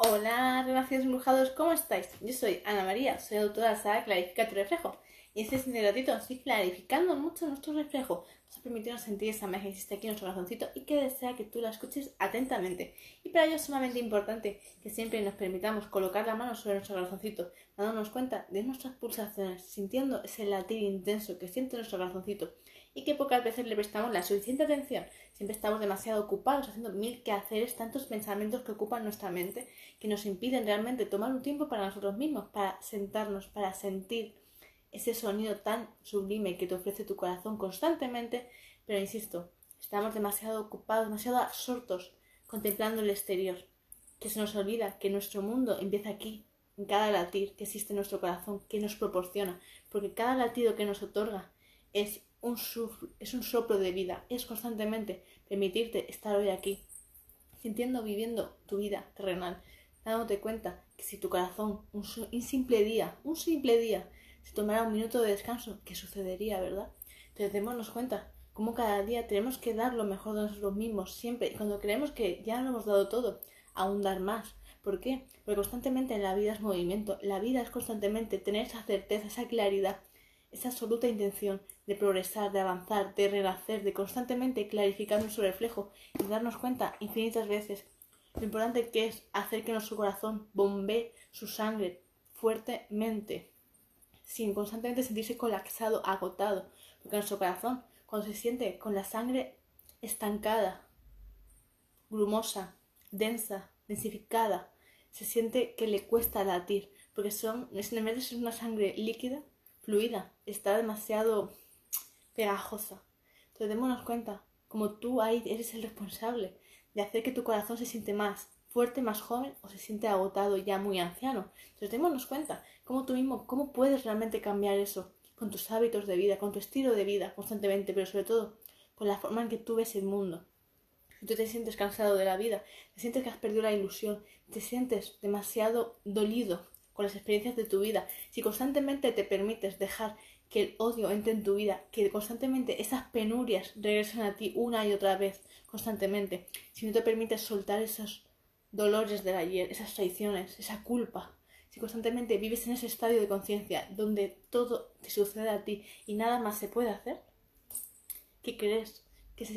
Hola, renacidos embrujados, ¿cómo estáis? Yo soy Ana María, soy autora de la saga Clarifica reflejo. Y este siguiente ratito estoy clarificando mucho nuestro reflejo. Vamos a permitirnos sentir esa magia que existe aquí en nuestro corazoncito y que desea que tú la escuches atentamente. Y para ello es sumamente importante que siempre nos permitamos colocar la mano sobre nuestro corazoncito, dándonos cuenta de nuestras pulsaciones, sintiendo ese latir intenso que siente nuestro corazoncito y que pocas veces le prestamos la suficiente atención. Siempre estamos demasiado ocupados haciendo mil quehaceres, tantos pensamientos que ocupan nuestra mente, que nos impiden realmente tomar un tiempo para nosotros mismos, para sentarnos, para sentir ese sonido tan sublime que te ofrece tu corazón constantemente, pero insisto, estamos demasiado ocupados, demasiado absortos contemplando el exterior, que se nos olvida que nuestro mundo empieza aquí, en cada latir que existe en nuestro corazón, que nos proporciona, porque cada latido que nos otorga es un, soplo de vida, es constantemente permitirte estar hoy aquí, sintiendo, viviendo tu vida terrenal, dándote cuenta que si tu corazón, un simple día, un simple día, se tomara un minuto de descanso, ¿qué sucedería, verdad? Entonces démonos cuenta cómo cada día tenemos que dar lo mejor de nosotros mismos, siempre, y cuando creemos que ya lo hemos dado todo, aún dar más. ¿Por qué? Porque constantemente en la vida es movimiento, la vida es constantemente tener esa certeza, esa claridad, esa absoluta intención de progresar, de avanzar, de renacer, de constantemente clarificar nuestro reflejo y darnos cuenta infinitas veces lo importante que es hacer que nuestro corazón bombee su sangre fuertemente, sin constantemente sentirse colapsado, agotado, porque nuestro corazón, cuando se siente con la sangre estancada, grumosa, densa, densificada, se siente que le cuesta latir, porque son, en vez de ser una sangre líquida, fluida, está demasiado pegajosa. Entonces démonos cuenta, como tú ahí eres el responsable de hacer que tu corazón se siente más fuerte, más joven o se siente agotado ya muy anciano. Entonces démonos cuenta, cómo tú mismo, cómo puedes realmente cambiar eso con tus hábitos de vida, con tu estilo de vida constantemente, pero sobre todo con la forma en que tú ves el mundo. Si tú te sientes cansado de la vida, te sientes que has perdido la ilusión, te sientes demasiado dolido con las experiencias de tu vida, si constantemente te permites dejar que el odio entre en tu vida, que constantemente esas penurias regresen a ti una y otra vez, constantemente, si no te permites soltar esos dolores del ayer, esas traiciones, esa culpa, si constantemente vives en ese estadio de conciencia donde todo te sucede a ti y nada más se puede hacer, ¿qué crees?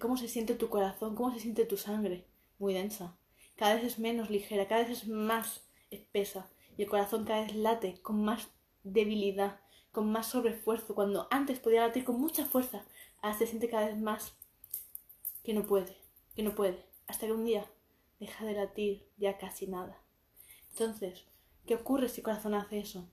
¿Cómo se siente tu corazón? ¿Cómo se siente tu sangre? Muy densa. Cada vez es menos ligera, cada vez es más espesa y el corazón cada vez late con más debilidad, con más sobreesfuerzo, cuando antes podía latir con mucha fuerza, ahora se siente cada vez más que no puede, que no puede, hasta que un día deja de latir ya casi nada. Entonces, ¿qué ocurre si el corazón hace eso?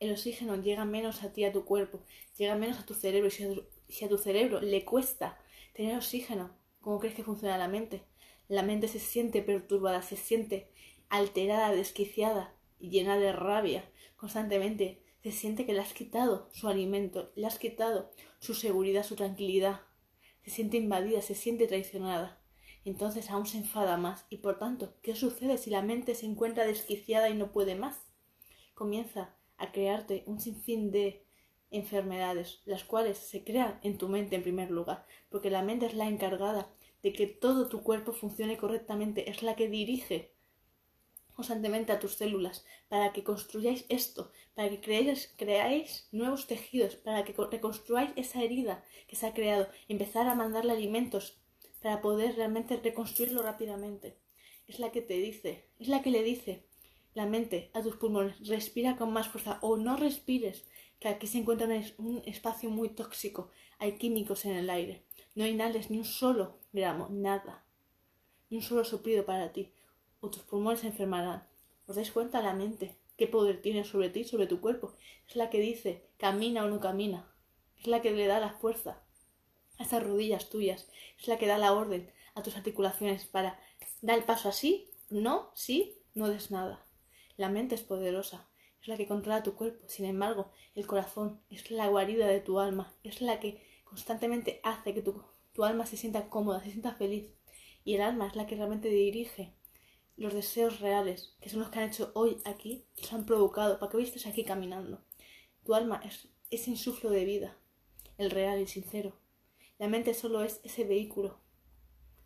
El oxígeno llega menos a ti, a tu cuerpo, llega menos a tu cerebro, y si a tu, cerebro le cuesta tener oxígeno, ¿cómo crees que funciona la mente? La mente se siente perturbada, se siente alterada, desquiciada, llena de rabia constantemente, se siente que le has quitado su alimento, le has quitado su seguridad, su tranquilidad, se siente invadida, se siente traicionada. Entonces aún se enfada más y por tanto, ¿qué sucede si la mente se encuentra desquiciada y no puede más? Comienza a crearte un sinfín de enfermedades, las cuales se crean en tu mente en primer lugar, porque la mente es la encargada de que todo tu cuerpo funcione correctamente, es la que dirige constantemente a tus células, para que construyáis esto, para que creáis, creáis nuevos tejidos, para que reconstruyáis esa herida que se ha creado, empezar a mandarle alimentos para poder realmente reconstruirlo rápidamente. Es la que te dice, es la que le dice la mente a tus pulmones, respira con más fuerza o no respires, que aquí se encuentra un espacio muy tóxico, hay químicos en el aire, no inhales ni un solo gramo, nada, ni un solo soplido para ti, o tus pulmones se enfermarán. ¿Os dais cuenta la mente? ¿Qué poder tiene sobre ti, sobre tu cuerpo? Es la que dice camina o no camina. Es la que le da la fuerza a rodillas tuyas. Es la que da la orden a tus articulaciones para dar el paso así, no, sí, no des nada. La mente es poderosa, es la que controla tu cuerpo. Sin embargo, el corazón es la guarida de tu alma, es la que constantemente hace que tu, tu alma se sienta cómoda, se sienta feliz. Y el alma es la que realmente dirige los deseos reales, que son los que han hecho hoy aquí, los han provocado para que hoy estés aquí caminando. Tu alma es ese insuflo de vida, el real, y sincero. La mente solo es ese vehículo.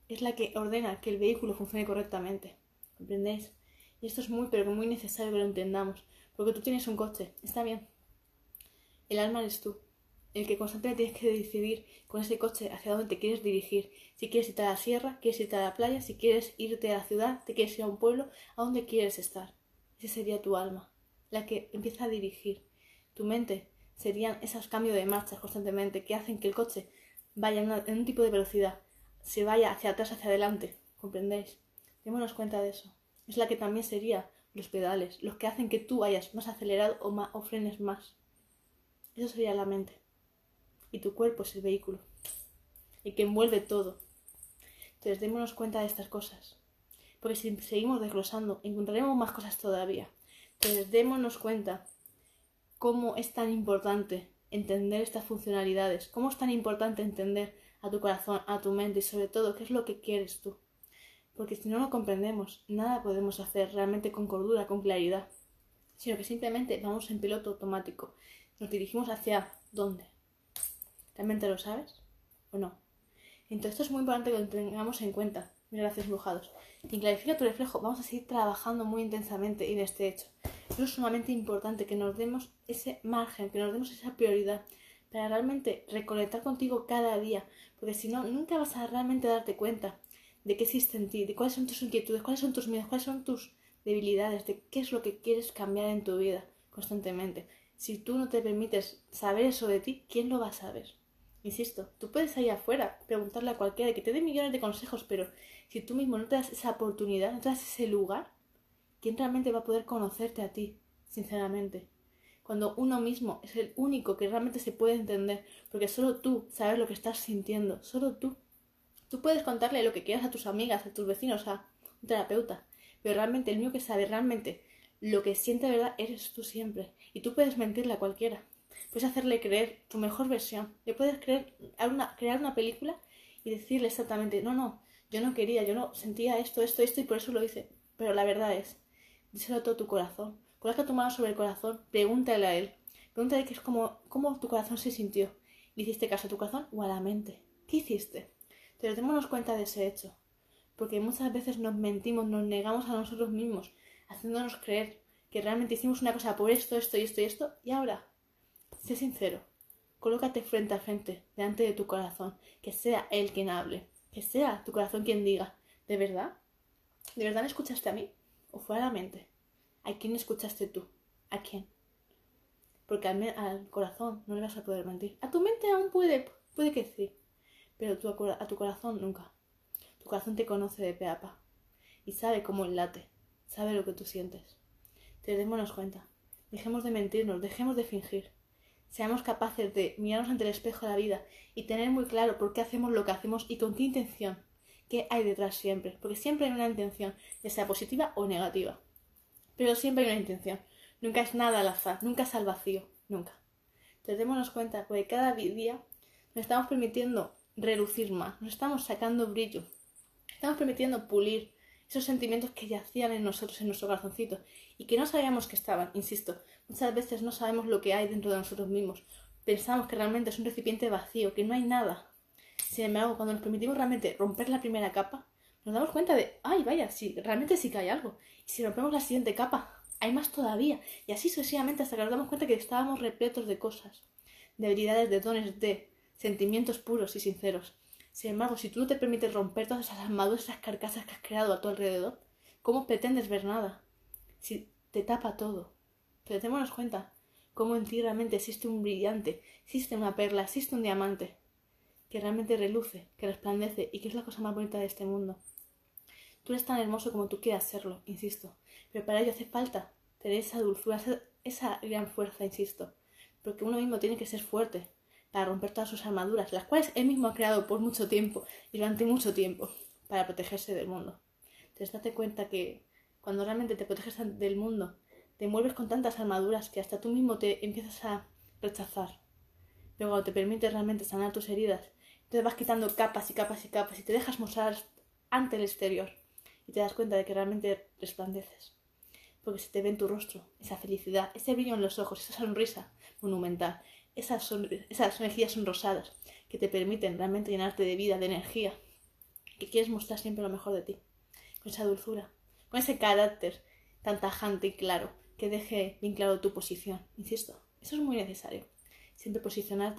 Es la que ordena que el vehículo funcione correctamente. ¿Comprendéis? Y esto es muy, pero muy necesario que lo entendamos. Porque tú tienes un coche, está bien. El alma eres tú. El que constantemente tienes que decidir con ese coche hacia dónde te quieres dirigir. Si quieres irte a la sierra, quieres irte a la playa, si quieres irte a la ciudad, te quieres ir a un pueblo, a dónde quieres estar. Ese sería tu alma, la que empieza a dirigir. Tu mente serían esos cambios de marcha constantemente que hacen que el coche vaya en, un tipo de velocidad, se vaya hacia atrás, hacia adelante. ¿Comprendéis? Démonos cuenta de eso. Es la que también sería los pedales, los que hacen que tú vayas más acelerado o, más, o frenes más. Eso sería la mente. Y tu cuerpo es el vehículo. El que envuelve todo. Entonces démonos cuenta de estas cosas. Porque si seguimos desglosando, encontraremos más cosas todavía. Entonces démonos cuenta cómo es tan importante entender estas funcionalidades, cómo es tan importante entender a tu corazón, a tu mente y sobre todo qué es lo que quieres tú. Porque si no lo comprendemos, nada podemos hacer realmente con cordura, con claridad, sino que simplemente vamos en piloto automático. Nos dirigimos hacia dónde. ¿Realmente lo sabes o no? Entonces esto es muy importante que lo tengamos en cuenta, mis gracias embrujados. Y clarifica tu reflejo, vamos a seguir trabajando muy intensamente en este hecho. es sumamente importante que nos demos ese margen, que nos demos esa prioridad para realmente reconectar contigo cada día, porque si no, nunca vas a realmente darte cuenta de qué existe en ti, de cuáles son tus inquietudes, cuáles son tus miedos, cuáles son tus debilidades, de qué es lo que quieres cambiar en tu vida constantemente. Si tú no te permites saber eso de ti, ¿quién lo va a saber? Insisto, tú puedes ir afuera, preguntarle a cualquiera que te dé millones de consejos, pero si tú mismo no te das esa oportunidad, no te das ese lugar, ¿quién realmente va a poder conocerte a ti, sinceramente? Cuando uno mismo es el único que realmente se puede entender, porque solo tú sabes lo que estás sintiendo, solo tú. Tú puedes contarle lo que quieras a tus amigas, a tus vecinos, a un terapeuta, pero realmente el único que sabe realmente lo que siente de verdad eres tú siempre, y tú puedes mentirle a cualquiera. Puedes hacerle creer tu mejor versión. Le puedes creer, una, crear una película y decirle exactamente, no, no, yo no quería, yo no sentía esto, esto, esto y por eso lo hice. Pero la verdad es, díselo todo tu corazón. Coloca tu mano sobre el corazón, pregúntale a él. Pregúntale qué es como, cómo tu corazón se sintió. ¿Le hiciste caso a tu corazón o a la mente? ¿Qué hiciste? Pero démonos cuenta de ese hecho. Porque muchas veces nos mentimos, nos negamos a nosotros mismos, haciéndonos creer que realmente hicimos una cosa por esto, esto y esto y esto, y ahora Sé sincero. Colócate frente a frente, delante de tu corazón. Que sea él quien hable. Que sea tu corazón quien diga. ¿De verdad? ¿De verdad me escuchaste a mí? ¿O fue a la mente? ¿A quién escuchaste tú? ¿A quién? Porque al, corazón no le vas a poder mentir. A tu mente aún puede, puede que sí. Pero a tu corazón nunca. Tu corazón te conoce de pe a pa. Y sabe cómo late. Sabe lo que tú sientes. Te démonos cuenta. Dejemos de mentirnos, dejemos de fingir seamos capaces de mirarnos ante el espejo de la vida y tener muy claro por qué hacemos lo que hacemos y con qué intención, qué hay detrás siempre, porque siempre hay una intención, ya sea positiva o negativa. Pero siempre hay una intención, nunca es nada al azar, nunca es al vacío, nunca. Entonces démonos cuenta, porque cada día nos estamos permitiendo reducir más, nos estamos sacando brillo, estamos permitiendo pulir esos sentimientos que yacían en nosotros, en nuestro corazoncito, y que no sabíamos que estaban, insisto, muchas veces no sabemos lo que hay dentro de nosotros mismos. Pensamos que realmente es un recipiente vacío, que no hay nada. Sin embargo, cuando nos permitimos realmente romper la primera capa, nos damos cuenta de, ay, vaya, sí, realmente sí que hay algo. Y si rompemos la siguiente capa, hay más todavía. Y así sucesivamente hasta que nos damos cuenta que estábamos repletos de cosas, de habilidades, de dones, de sentimientos puros y sinceros. Sin embargo, si tú no te permites romper todas esas armaduras, esas carcasas que has creado a tu alrededor, ¿cómo pretendes ver nada? Si te tapa todo. Pero démonos cuenta cómo en ti realmente existe un brillante, existe una perla, existe un diamante que realmente reluce, que resplandece y que es la cosa más bonita de este mundo. Tú eres tan hermoso como tú quieras serlo, insisto, pero para ello hace falta tener esa dulzura, esa gran fuerza, insisto, porque uno mismo tiene que ser fuerte, para romper todas sus armaduras, las cuales él mismo ha creado por mucho tiempo y durante mucho tiempo para protegerse del mundo. Entonces date cuenta que cuando realmente te proteges del mundo, te envuelves con tantas armaduras que hasta tú mismo te empiezas a rechazar. Pero cuando te permites realmente sanar tus heridas, te vas quitando capas y capas y capas y te dejas mostrar ante el exterior y te das cuenta de que realmente resplandeces. Porque se te ve en tu rostro esa felicidad, ese brillo en los ojos, esa sonrisa monumental, esas, esas energías son rosadas que te permiten realmente llenarte de vida, de energía, que quieres mostrar siempre lo mejor de ti, con esa dulzura, con ese carácter tan tajante y claro, que deje bien claro tu posición. Insisto, eso es muy necesario. Siempre posicionarte.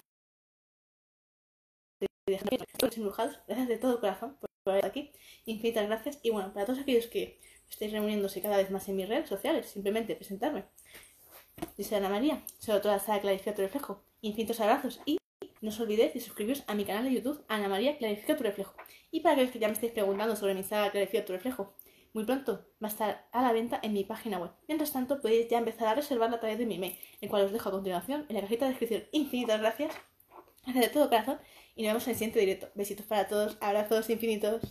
Gracias de todo corazón por estar aquí. Infinitas gracias. Y bueno, para todos aquellos que estáis reuniéndose cada vez más en mis redes sociales, simplemente presentarme. Soy Ana María, soy autora de Clarifica tu reflejo. Infinitos abrazos y no os olvidéis de suscribiros a mi canal de YouTube, Ana María Clarifica tu reflejo. Y para aquellos que ya me estáis preguntando sobre mi saga Clarifica tu reflejo, muy pronto va a estar a la venta en mi página web. Mientras tanto, podéis ya empezar a reservarla a través de mi email, el cual os dejo a continuación en la cajita de descripción. Infinitas gracias. Gracias de todo corazón y nos vemos en el siguiente directo. Besitos para todos, abrazos infinitos.